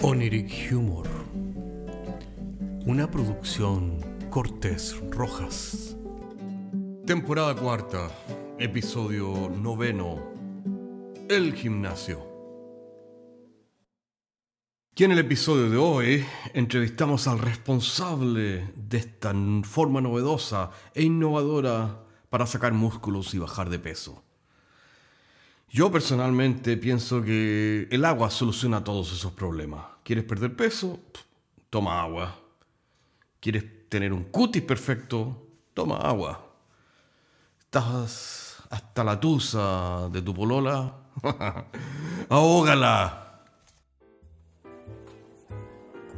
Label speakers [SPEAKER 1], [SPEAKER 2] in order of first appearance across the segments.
[SPEAKER 1] Oniric Humor. Una producción Cortés Rojas. Temporada cuarta, episodio noveno. El gimnasio. Y en el episodio de hoy entrevistamos al responsable de esta forma novedosa e innovadora para sacar músculos y bajar de peso. Yo personalmente pienso que el agua soluciona todos esos problemas. ¿Quieres perder peso? Toma agua. ¿Quieres tener un cutis perfecto? Toma agua. ¿Estás hasta la tusa de tu polola? ¡Ahógala!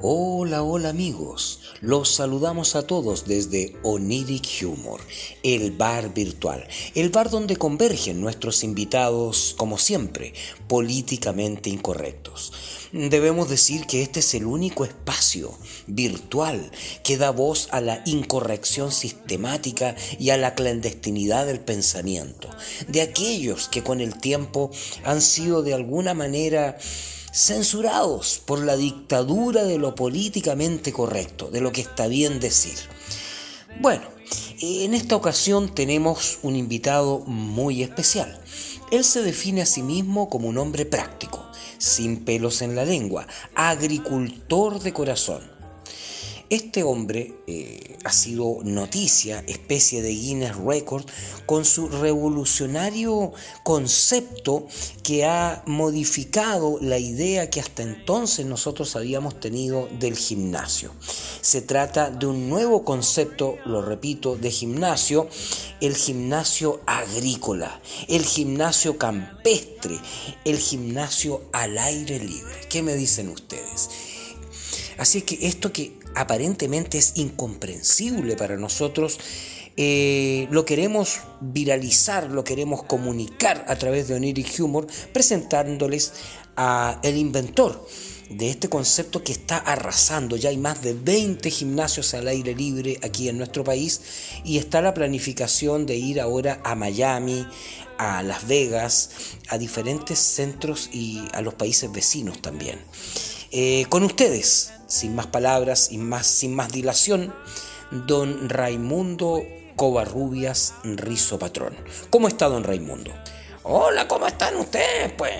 [SPEAKER 2] Hola, hola amigos, los saludamos a todos desde Oniric Humor, el bar virtual, el bar donde convergen nuestros invitados, como siempre, políticamente incorrectos. Debemos decir que este es el único espacio virtual que da voz a la incorrección sistemática y a la clandestinidad del pensamiento, de aquellos que con el tiempo han sido de alguna manera censurados por la dictadura de lo políticamente correcto, de lo que está bien decir. Bueno, en esta ocasión tenemos un invitado muy especial. Él se define a sí mismo como un hombre práctico, sin pelos en la lengua, agricultor de corazón este hombre eh, ha sido noticia, especie de Guinness Record, con su revolucionario concepto que ha modificado la idea que hasta entonces nosotros habíamos tenido del gimnasio. Se trata de un nuevo concepto, lo repito, de gimnasio, el gimnasio agrícola, el gimnasio campestre, el gimnasio al aire libre. ¿Qué me dicen ustedes? Así que esto que aparentemente es incomprensible para nosotros, eh, lo queremos viralizar, lo queremos comunicar a través de Oniric Humor, presentándoles a el inventor de este concepto que está arrasando. Ya hay más de 20 gimnasios al aire libre aquí en nuestro país y está la planificación de ir ahora a Miami, a Las Vegas, a diferentes centros y a los países vecinos también. Eh, con ustedes, sin más palabras y más, sin más dilación, don Raimundo Covarrubias Rizo Patrón. ¿Cómo está don Raimundo? Hola, ¿cómo están ustedes? Pues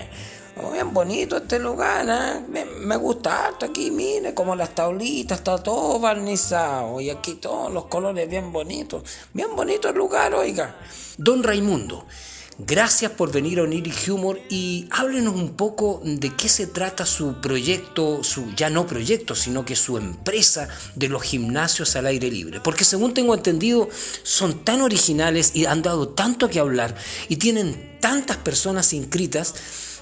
[SPEAKER 2] oh, bien bonito este lugar, ¿eh? me, gusta harto aquí, mire, como las tablitas, está todo barnizado y aquí todos los colores bien bonitos. Bien bonito el lugar, oiga. Don Raimundo, Gracias por venir a Oniric Humor y háblenos un poco de qué se trata su proyecto, su ya no proyecto, sino que su empresa de los gimnasios al aire libre. Porque según tengo entendido, son tan originales y han dado tanto que hablar y tienen tantas personas inscritas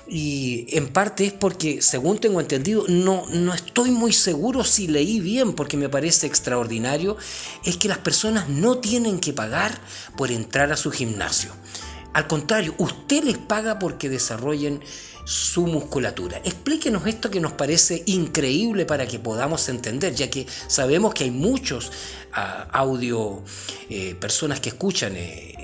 [SPEAKER 2] y en parte es porque, según tengo entendido, no, no estoy muy seguro si leí bien, porque me parece extraordinario, es que las personas no tienen que pagar por entrar a su gimnasio. Al contrario, usted les paga porque desarrollen su musculatura. Explíquenos esto que nos parece increíble para que podamos entender, ya que sabemos que hay muchos ah, audio, eh, personas que escuchan eh,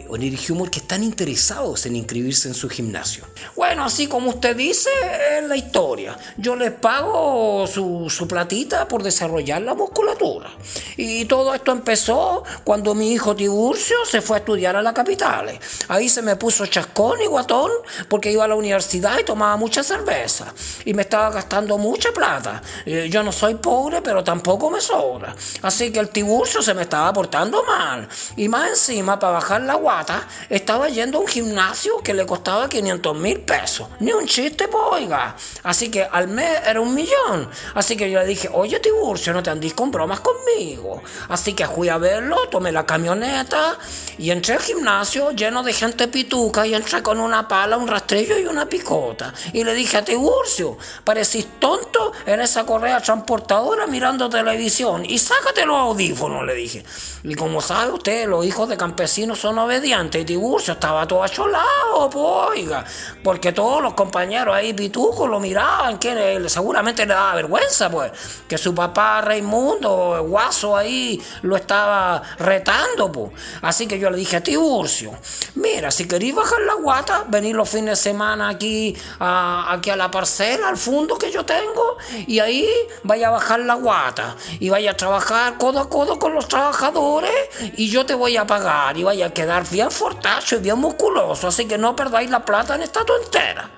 [SPEAKER 2] Humor que están interesados en inscribirse en su gimnasio. Bueno, así como usted dice, es la historia. Yo les pago su, su platita por desarrollar la musculatura. Y todo esto empezó cuando mi hijo Tiburcio se fue a estudiar a la capital. Ahí se me puso chascón y guatón porque iba a la universidad y tomaba mucha cerveza. Y me estaba gastando mucha plata. Eh, yo no soy pobre, pero tampoco me sobra. Así que el Tiburcio se me estaba portando mal. Y más encima, para bajar la guata, estaba yendo a un gimnasio que le costaba 500 mil pesos. Ni un chiste, pues, oiga. Así que al mes era un millón. Así que yo le dije, oye, Tiburcio, no te andís con bromas conmigo. Así que fui a verlo, tomé la camioneta y entré al gimnasio lleno de gente pituca y entré con una pala, un rastrillo y una picota. Y le dije a Tiburcio, parecís tonto en esa correa transportadora mirando televisión. Y sácate los audífonos, le dije. Y como sabe usted, los hijos de campesinos son obedientes y Tiburcio estaba todo acholado, pues, oiga, porque todos los compañeros ahí pitucos lo miraban, que seguramente le daba vergüenza, pues, que su papá Raimundo, guaso ahí, lo estaba retando, pues. Así que yo le dije a Tiburcio, mira, si queréis bajar la guata, venir los fines de semana aquí a, aquí a la parcela, al fondo que yo tengo, y ahí vaya a bajar la guata y vaya a trabajar codo a codo con los trabajadores y yo te voy a pagar y vaya a quedar bien fortacho y bien musculoso, así que no perdáis la plata en esta tontera.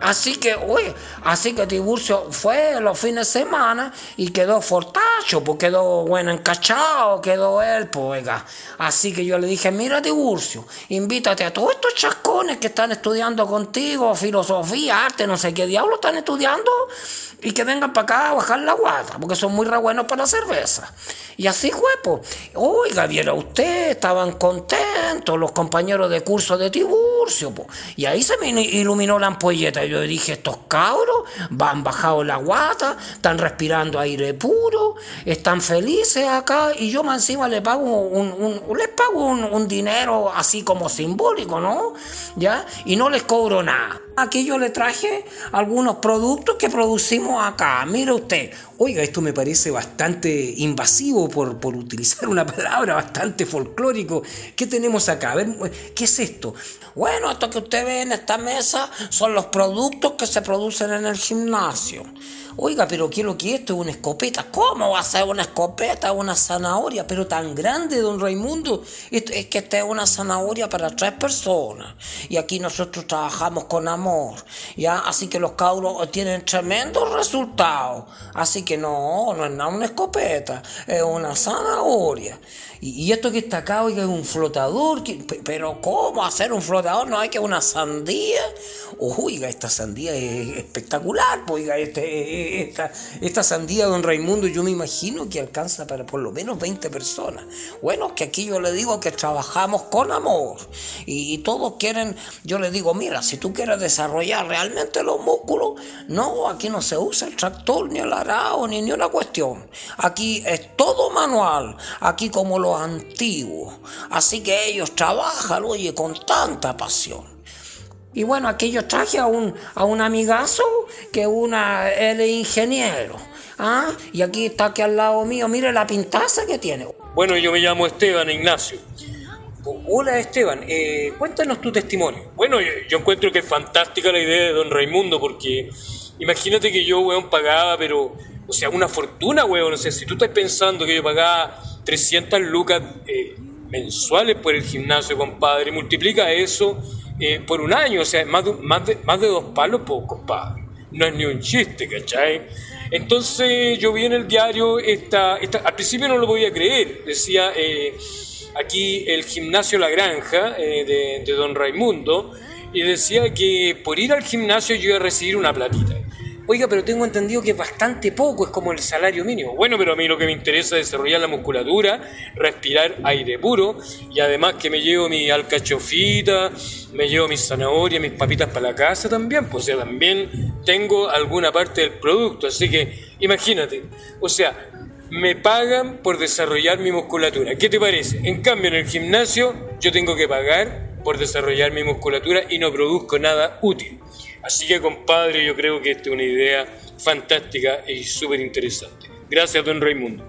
[SPEAKER 2] Así que, uy, así que Tiburcio fue los fines de semana y quedó fortacho, pues quedó bueno encachado, quedó él, pues, Así que yo le dije, mira Tiburcio, invítate a todos estos chascones que están estudiando contigo, filosofía, arte, no sé qué diablo están estudiando, y que vengan para acá a bajar la guata, porque son muy re buenos para la cerveza. Y así fue, pues. Oiga, viera usted, estaban contentos los compañeros de curso de Tiburcio, Y ahí se me iluminó la ampolleta. Yo dije, estos cabros van bajado la guata, están respirando aire puro, están felices acá, y yo más encima le pago un, les pago un, un dinero así como simbólico, ¿no? ¿Ya? Y no les cobro nada. Aquí yo le traje algunos productos que producimos acá. Mire usted. Oiga, esto me parece bastante invasivo por, por utilizar una palabra bastante folclórico. ¿Qué tenemos acá? A ver, ¿qué es esto? Bueno, esto que usted ve en esta mesa son los productos que se producen en el gimnasio. Oiga, pero ¿qué es lo que esto es una escopeta? ¿Cómo va a ser una escopeta? Una zanahoria, pero tan grande, don Raimundo. Es que esta es una zanahoria para tres personas. Y aquí nosotros trabajamos con amor. ¿ya? Así que los cabros tienen tremendos resultados. Así que no, no es nada una escopeta, es una zanahoria. Y, esto que está acá, oiga, es un flotador. pero ¿cómo hacer un flotador? No hay que una sandía. Oiga, esta sandía es espectacular. Pues, oiga, este, esta, esta sandía, don Raimundo, yo me imagino que alcanza para por lo menos 20 personas. Bueno, que aquí yo le digo que trabajamos con amor. Y, todos quieren, yo le digo, mira, si tú quieres desarrollar realmente los músculos, no, aquí no se usa el tractor, ni el ni, ni una cuestión. Aquí es todo manual. Aquí como lo antiguos. Así que ellos trabajan, oye, con tanta pasión. Y bueno, aquí yo traje a un, a un amigazo que una, él es ingeniero. ¿ah? Y aquí está aquí al lado mío, mire la pintaza que tiene.
[SPEAKER 3] Bueno, yo me llamo Esteban Ignacio.
[SPEAKER 2] Hola Esteban, eh, cuéntanos tu testimonio.
[SPEAKER 3] Bueno, yo, encuentro que es fantástica la idea de don Raimundo porque imagínate que yo, weón, pagaba, pero, o sea, una fortuna, weón. O sea, si tú estás pensando que yo pagaba 300 lucas eh, mensuales por el gimnasio, compadre. Multiplica eso eh, por un año, o sea, más de, más de, más de dos palos, pues, compadre. No es ni un chiste, ¿cachai? Entonces yo vi en el diario, esta, esta al principio no lo podía creer, decía eh, aquí el gimnasio La Granja de, de Don Raimundo, y decía que por ir al gimnasio yo iba a recibir una platita.
[SPEAKER 2] Oiga, pero tengo entendido que es bastante poco, es como el salario mínimo.
[SPEAKER 3] Bueno, pero a mí lo que me interesa es desarrollar la musculatura, respirar aire puro y además que me llevo mi alcachofita, me llevo mis zanahorias, mis papitas para la casa también, pues o sea, también tengo alguna parte del producto, así que imagínate, o sea, me pagan por desarrollar mi musculatura. ¿Qué te parece? En cambio, en el gimnasio yo tengo que pagar por desarrollar mi musculatura y no produzco nada útil. Así que, compadre, yo creo que esta es una idea fantástica y súper interesante. Gracias, don Raimundo.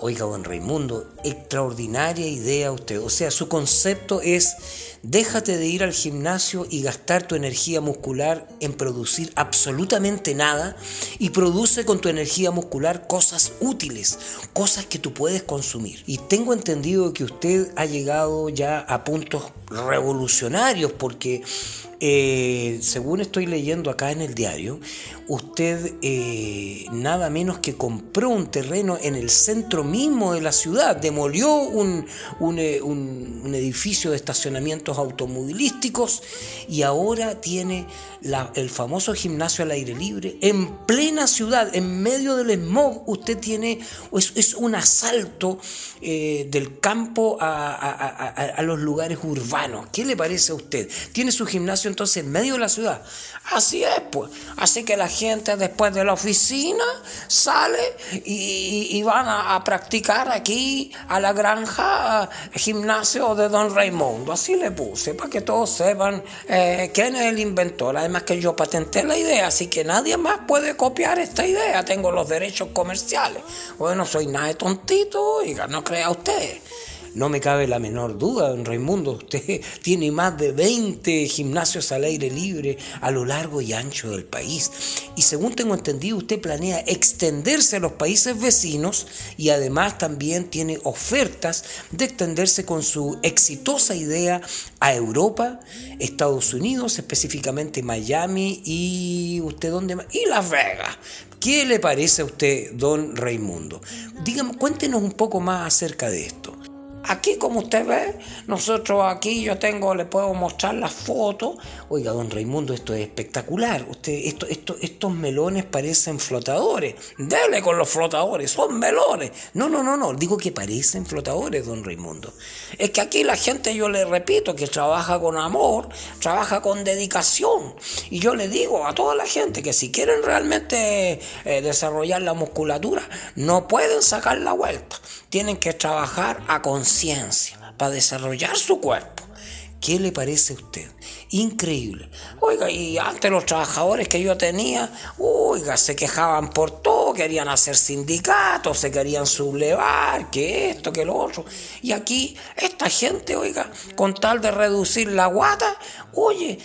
[SPEAKER 2] Oiga, don Raimundo, extraordinaria idea usted. O sea, su concepto es déjate de ir al gimnasio y gastar tu energía muscular en producir absolutamente nada y produce con tu energía muscular cosas útiles, cosas que tú puedes consumir. Y tengo entendido que usted ha llegado ya a puntos revolucionarios porque eh, según estoy leyendo acá en el diario, usted eh, nada menos que compró un terreno en el centro mismo de la ciudad, demolió un, un, eh, edificio de estacionamientos automovilísticos y ahora tiene el famoso gimnasio al aire libre en plena ciudad, en medio del smog. Usted tiene, es, un asalto del campo a los lugares urbanos. ¿Qué le parece a usted? Tiene su gimnasio entonces en medio de la ciudad. Así es, pues. Así que la gente después de la oficina sale y, van a, practicar aquí a la granja gimnasio de Don Raimundo. Así le puse, para que todos sepan eh, quién es el inventor. Además que yo patenté la idea, así que nadie más puede copiar esta idea. Tengo los derechos comerciales. Bueno, soy nada de tontito, oiga, no crea usted. No me cabe la menor duda, don Raimundo, usted tiene más de 20 gimnasios al aire libre a lo largo y ancho del país. Y según tengo entendido, usted planea extenderse a los países vecinos y además también tiene ofertas de extenderse con su exitosa idea a Europa, Estados Unidos, específicamente Miami y usted dónde más? Y Las Vegas. ¿Qué le parece a usted, don Raimundo? Dígame, cuéntenos un poco más acerca de esto. Aquí, como usted ve, nosotros aquí yo tengo, le puedo mostrar las fotos. Oiga, don Raimundo, esto es espectacular. Usted, esto, esto, estos melones parecen flotadores. Dele con los flotadores, son melones. No, no, no, no, digo que parecen flotadores, don Raimundo. Es que aquí la gente, yo le repito, que trabaja con amor, trabaja con dedicación. Y yo le digo a toda la gente que si quieren realmente eh, desarrollar la musculatura, no pueden sacar la vuelta. Tienen que trabajar a conciencia para desarrollar su cuerpo. ¿Qué le parece a usted? Increíble. Oiga, y antes los trabajadores que yo tenía, oiga, se quejaban por todo, querían hacer sindicatos, se querían sublevar, que esto, que lo otro. Y aquí, esta gente, oiga, con tal de reducir la guata, oye,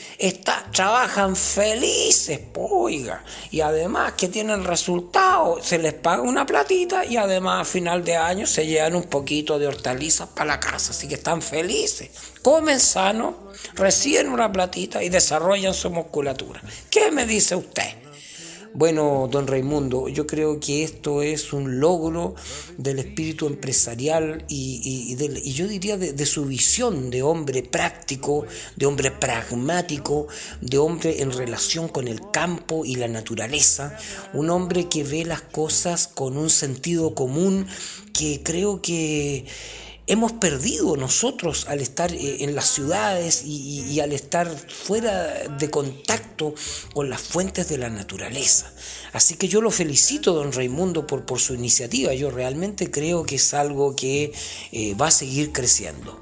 [SPEAKER 2] trabajan felices, oiga. Y además que tienen resultados, se les paga una platita y además a final de año se llevan un poquito de hortalizas para la casa, así que están felices. Comen sano, reciben una platita y desarrollan su musculatura. ¿Qué me dice usted? Bueno, don Raimundo, yo creo que esto es un logro del espíritu empresarial y, yo diría de, su visión de hombre práctico, de hombre pragmático, de hombre en relación con el campo y la naturaleza, un hombre que ve las cosas con un sentido común que creo que hemos perdido nosotros al estar eh, en las ciudades y, al estar fuera de contacto con las fuentes de la naturaleza. Así que yo lo felicito, don Raimundo, por, su iniciativa. Yo realmente creo que es algo que eh, va a seguir creciendo.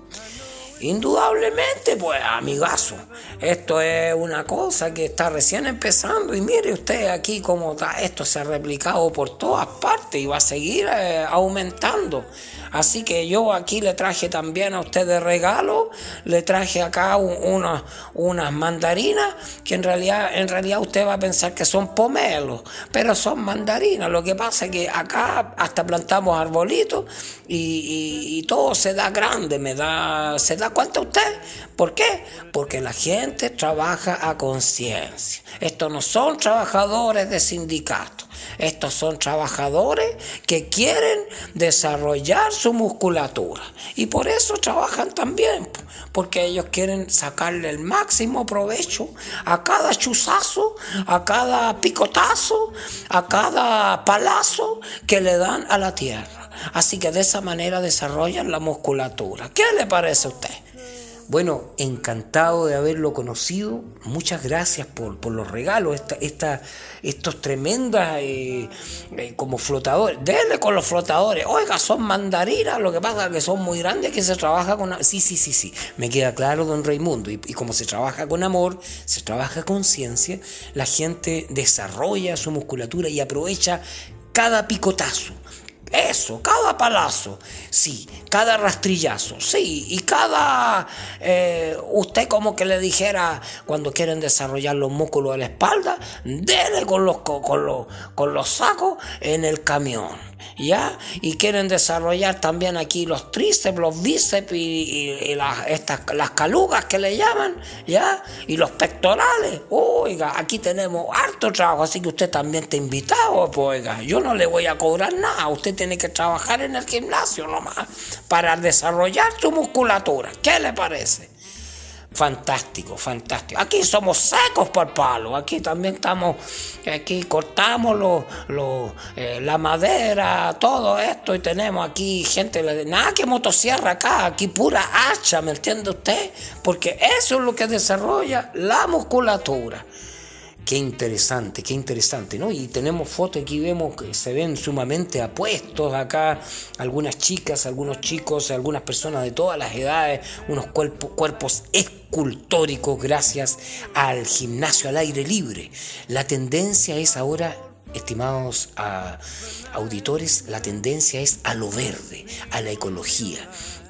[SPEAKER 2] Indudablemente, pues, amigazo, esto es una cosa que está recién empezando y mire usted aquí cómo está, esto se ha replicado por todas partes y va a seguir eh, aumentando. Así que yo aquí le traje también a usted de regalo, le traje acá unas, mandarinas que en realidad, en realidad usted va a pensar que son pomelos, pero son mandarinas. Lo que pasa es que acá hasta plantamos arbolitos y, y, todo se da grande, me da, se da cuenta usted. ¿Por qué? Porque la gente trabaja a conciencia. Estos no son trabajadores de sindicatos. Estos son trabajadores que quieren desarrollar su musculatura y por eso trabajan también, porque ellos quieren sacarle el máximo provecho a cada chuzazo, a cada picotazo, a cada palazo que le dan a la tierra. Así que de esa manera desarrollan la musculatura. ¿Qué le parece a usted? Bueno, encantado de haberlo conocido. Muchas gracias por, los regalos, esta, estos tremendas eh, eh, como flotadores. Denle con los flotadores. Oiga, son mandarinas, lo que pasa es que son muy grandes, que se trabaja con... Sí, sí, sí, sí. Me queda claro, don Raimundo. Y como se trabaja con amor, se trabaja con ciencia, la gente desarrolla su musculatura y aprovecha cada picotazo eso, cada palazo, sí, cada rastrillazo, sí, y cada... Eh, usted como que le dijera, cuando quieren desarrollar los músculos de la espalda, dele con los, con los, con los sacos en el camión. ¿Ya? Y quieren desarrollar también aquí los tríceps, los bíceps y, las, estas, las calugas que le llaman, ¿ya? Y los pectorales. Oiga, aquí tenemos harto trabajo, así que usted también está invitado, pues, oiga. Yo no le voy a cobrar nada, usted tiene que trabajar en el gimnasio nomás para desarrollar su musculatura. ¿Qué le parece? Fantástico, fantástico. Aquí somos secos por palo. Aquí también estamos, aquí cortamos lo, eh, la madera, todo esto y tenemos aquí gente, nada que motosierra acá, aquí pura hacha, ¿me entiende usted? Porque eso es lo que desarrolla la musculatura. Qué interesante, qué interesante, ¿no? Y tenemos fotos aquí, vemos que se ven sumamente apuestos acá, algunas chicas, algunos chicos, algunas personas de todas las edades, unos cuerpos, cuerpos escultóricos gracias al gimnasio al aire libre. La tendencia es ahora estimados auditores, la tendencia es a lo verde, a la ecología.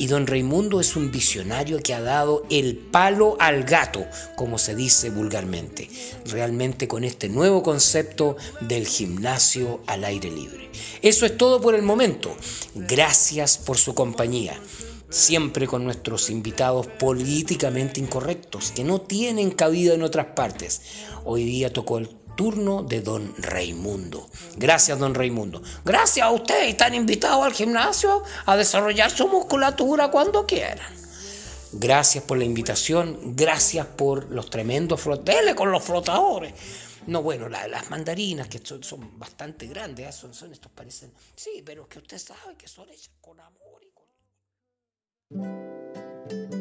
[SPEAKER 2] Y don Raimundo es un visionario que ha dado el palo al gato, como se dice vulgarmente, realmente con este nuevo concepto del gimnasio al aire libre. Eso es todo por el momento. Gracias por su compañía siempre con nuestros invitados políticamente incorrectos, que no tienen cabida en otras partes. Hoy día tocó el turno de don Raimundo. Gracias, don Raimundo. Gracias a usted. Están invitados al gimnasio a desarrollar su musculatura cuando quieran. Gracias por la invitación. Gracias por los tremendos floteles con los flotadores. No, bueno, las mandarinas que son, bastante grandes, ¿eh? son, son, estos parecen. Sí, pero es que usted sabe que son hechas con amor y con.